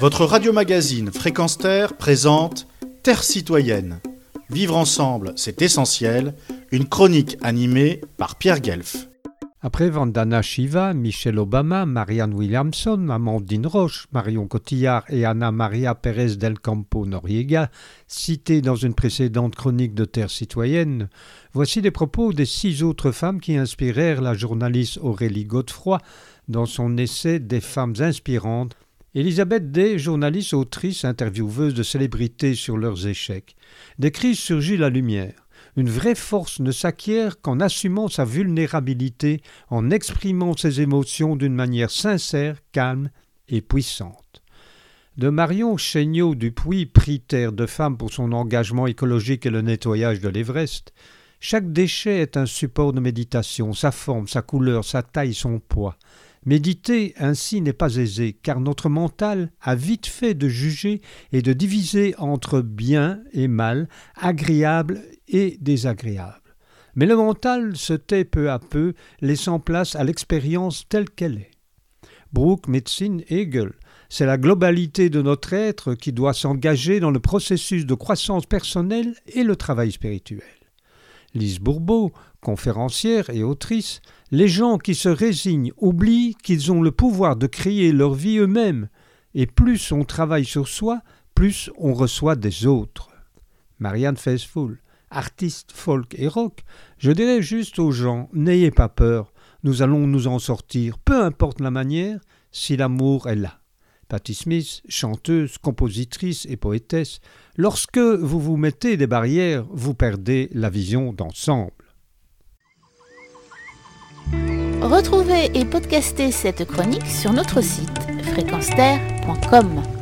Votre radio-magazine Fréquence Terre présente Terre citoyenne. Vivre ensemble, c'est essentiel. Une chronique animée par Pierre Guelf. Après Vandana Shiva, Michelle Obama, Marianne Williamson, Amandine Roche, Marion Cotillard et Anna Maria Pérez del Campo Noriega, cités dans une précédente chronique de Terre citoyenne, voici les propos des six autres femmes qui inspirèrent la journaliste Aurélie Godefroy dans son essai Des femmes inspirantes Elisabeth Day, journaliste, autrice, intervieweuse de célébrités sur leurs échecs, décrit surgit la lumière. Une vraie force ne s'acquiert qu'en assumant sa vulnérabilité, en exprimant ses émotions d'une manière sincère, calme et puissante. De Marion Chéniaud Dupuis, prix Terre de Femme pour son engagement écologique et le nettoyage de l'Everest, chaque déchet est un support de méditation, sa forme, sa couleur, sa taille, son poids. Méditer ainsi n'est pas aisé, car notre mental a vite fait de juger et de diviser entre bien et mal, agréable et désagréable. Mais le mental se tait peu à peu, laissant place à l'expérience telle qu'elle est. Brooke, médecine, Hegel, c'est la globalité de notre être qui doit s'engager dans le processus de croissance personnelle et le travail spirituel. Lise Bourbeau, conférencière et autrice, les gens qui se résignent oublient qu'ils ont le pouvoir de créer leur vie eux-mêmes, et plus on travaille sur soi, plus on reçoit des autres. Marianne Faithfull, artiste folk et rock, je dirais juste aux gens n'ayez pas peur, nous allons nous en sortir, peu importe la manière, si l'amour est là. Patti Smith, chanteuse, compositrice et poétesse, lorsque vous vous mettez des barrières, vous perdez la vision d'ensemble. Retrouvez et podcastez cette chronique sur notre site fréquenceterre.com.